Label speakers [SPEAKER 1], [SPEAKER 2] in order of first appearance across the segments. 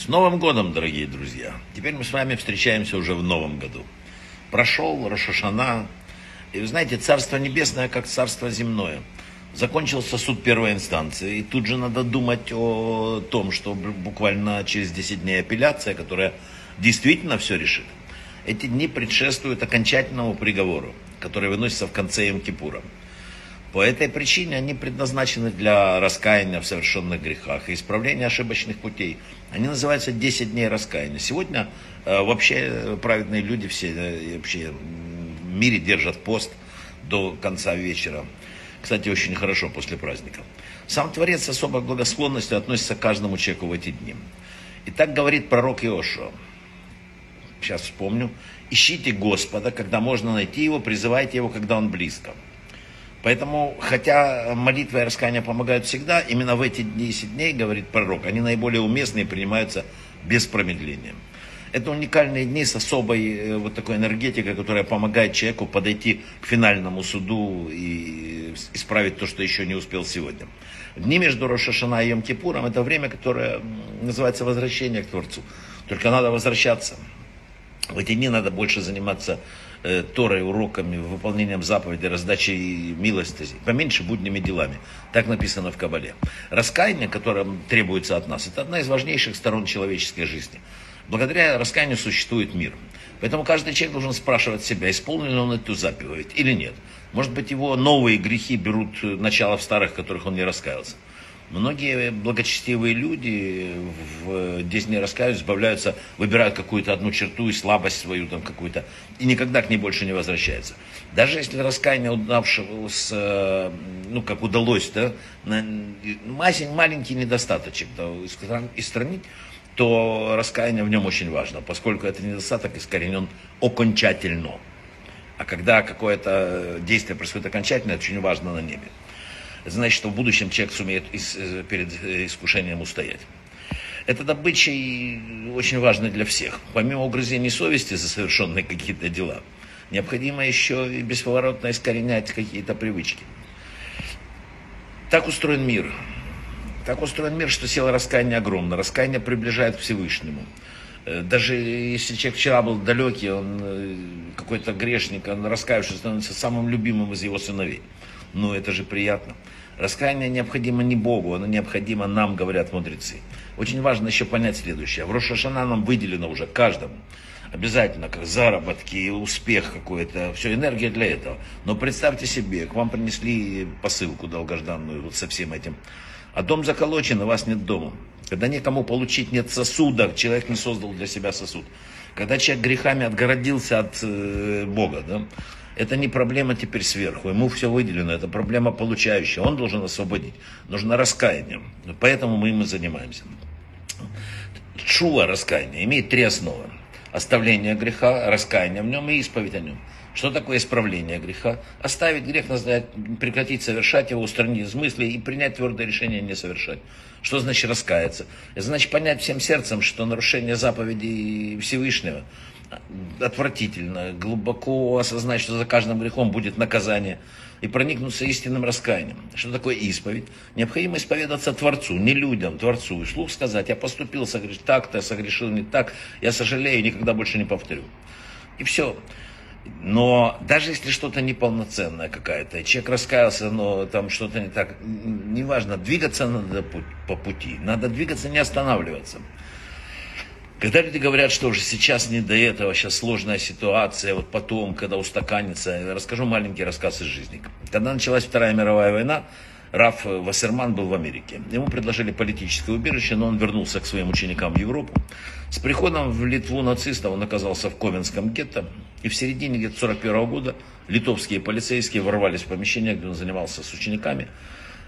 [SPEAKER 1] С Новым годом, дорогие друзья! Теперь мы с вами встречаемся уже в Новом году. Прошел Рошашана, и вы знаете, Царство Небесное, как Царство Земное. Закончился суд первой инстанции, и тут же надо думать о том, что буквально через 10 дней апелляция, которая действительно все решит. Эти дни предшествуют окончательному приговору, который выносится в конце Йом-Кипура. По этой причине они предназначены для раскаяния в совершенных грехах и исправления ошибочных путей. Они называются 10 дней раскаяния. Сегодня э, вообще праведные люди все э, вообще в мире держат пост до конца вечера. Кстати, очень хорошо после праздника. Сам Творец с особой благосклонностью относится к каждому человеку в эти дни. И так говорит пророк Иошуа. Сейчас вспомню. Ищите Господа, когда можно найти его, призывайте его, когда он близко. Поэтому, хотя молитва и раскаяние помогают всегда, именно в эти 10 дней, говорит пророк, они наиболее уместные принимаются без промедления. Это уникальные дни с особой э, вот такой энергетикой, которая помогает человеку подойти к финальному суду и исправить то, что еще не успел сегодня. Дни между Рошашана и Йом-Кипуром это время, которое называется возвращение к Творцу. Только надо возвращаться. В эти дни надо больше заниматься э, Торой, уроками, выполнением заповедей, раздачей милости, поменьше будними делами. Так написано в Кабале. Раскаяние, которое требуется от нас, это одна из важнейших сторон человеческой жизни. Благодаря раскаянию существует мир. Поэтому каждый человек должен спрашивать себя, исполнил ли он эту заповедь или нет. Может быть, его новые грехи берут начало в старых, которых он не раскаялся. Многие благочестивые люди в, здесь не раскаиваются, избавляются, выбирают какую-то одну черту и слабость свою там какую-то, и никогда к ней больше не возвращаются. Даже если раскаяние удавшего, с, ну, как удалось, да, маленький недостаточек да, истранить, то раскаяние в нем очень важно, поскольку этот недостаток искоренен окончательно. А когда какое-то действие происходит окончательно, это очень важно на небе значит, что в будущем человек сумеет э, перед э, искушением устоять. Этот обычай очень важный для всех. Помимо угрызений совести за совершенные какие-то дела, необходимо еще и бесповоротно искоренять какие-то привычки. Так устроен мир. Так устроен мир, что сила раскаяния огромна. Раскаяние приближает к Всевышнему. Э, даже если человек вчера был далекий, он какой-то грешник, он раскаявшись становится самым любимым из его сыновей. Ну, это же приятно. Раскаяние необходимо не Богу, оно необходимо нам, говорят мудрецы. Очень важно еще понять следующее. В Рошашана нам выделено уже каждому. Обязательно, как заработки, успех какой-то, все, энергия для этого. Но представьте себе, к вам принесли посылку долгожданную вот со всем этим. А дом заколочен, у вас нет дома. Когда никому получить нет сосуда, человек не создал для себя сосуд. Когда человек грехами отгородился от э, Бога, да, это не проблема теперь сверху, ему все выделено, это проблема получающая, он должен освободить. Нужно раскаяние, поэтому мы им и занимаемся. Чува раскаяние имеет три основы. Оставление греха, раскаяние в нем и исповедь о нем. Что такое исправление греха? Оставить грех, прекратить совершать его, устранить из мысли и принять твердое решение не совершать. Что значит раскаяться? Это значит понять всем сердцем, что нарушение заповедей Всевышнего отвратительно, глубоко осознать, что за каждым грехом будет наказание, и проникнуться истинным раскаянием. Что такое исповедь? Необходимо исповедаться Творцу, не людям, Творцу. И вслух сказать, я поступил согреш... так-то, согрешил не так, я сожалею, никогда больше не повторю. И все. Но даже если что-то неполноценное какая-то, человек раскаялся, но там что-то не так, неважно, двигаться надо по пути, надо двигаться, не останавливаться. Когда люди говорят, что уже сейчас не до этого, сейчас сложная ситуация, вот потом, когда устаканится, расскажу маленький рассказ из жизни. Когда началась Вторая мировая война, Раф Вассерман был в Америке. Ему предложили политическое убежище, но он вернулся к своим ученикам в Европу. С приходом в Литву нацистов он оказался в Ковенском гетто. И в середине где-то 41 года литовские полицейские ворвались в помещение, где он занимался с учениками.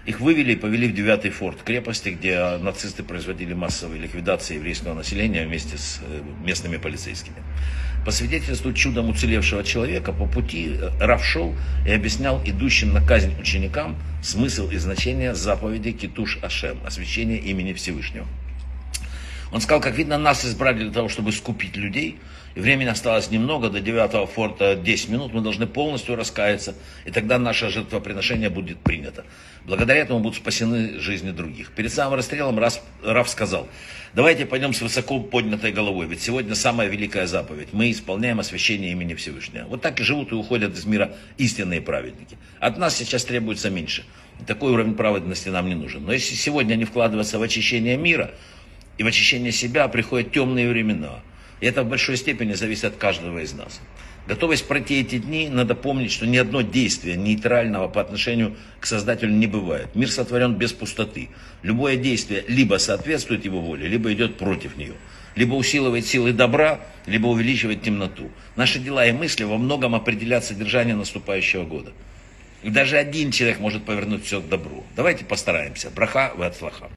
[SPEAKER 1] Их вывели и повели в девятый форт крепости, где нацисты производили массовые ликвидации еврейского населения вместе с э, местными полицейскими. По свидетельству чудом уцелевшего человека, по пути э, Раф шел и объяснял идущим на казнь ученикам смысл и значение заповеди Китуш Ашем, освящение имени Всевышнего. Он сказал, как видно, нас избрали для того, чтобы скупить людей. И времени осталось немного, до 9 форта 10 минут. Мы должны полностью раскаяться, и тогда наше жертвоприношение будет принято. Благодаря этому будут спасены жизни других. Перед самым расстрелом Раф сказал, давайте пойдем с высоко поднятой головой, ведь сегодня самая великая заповедь. Мы исполняем освящение имени Всевышнего. Вот так и живут и уходят из мира истинные праведники. От нас сейчас требуется меньше. Такой уровень праведности нам не нужен. Но если сегодня не вкладываться в очищение мира, и в очищение себя приходят темные времена. И это в большой степени зависит от каждого из нас. Готовясь пройти эти дни, надо помнить, что ни одно действие нейтрального по отношению к Создателю не бывает. Мир сотворен без пустоты. Любое действие либо соответствует его воле, либо идет против нее. Либо усиливает силы добра, либо увеличивает темноту. Наши дела и мысли во многом определят содержание наступающего года. И даже один человек может повернуть все к добру. Давайте постараемся. Браха в отслаха.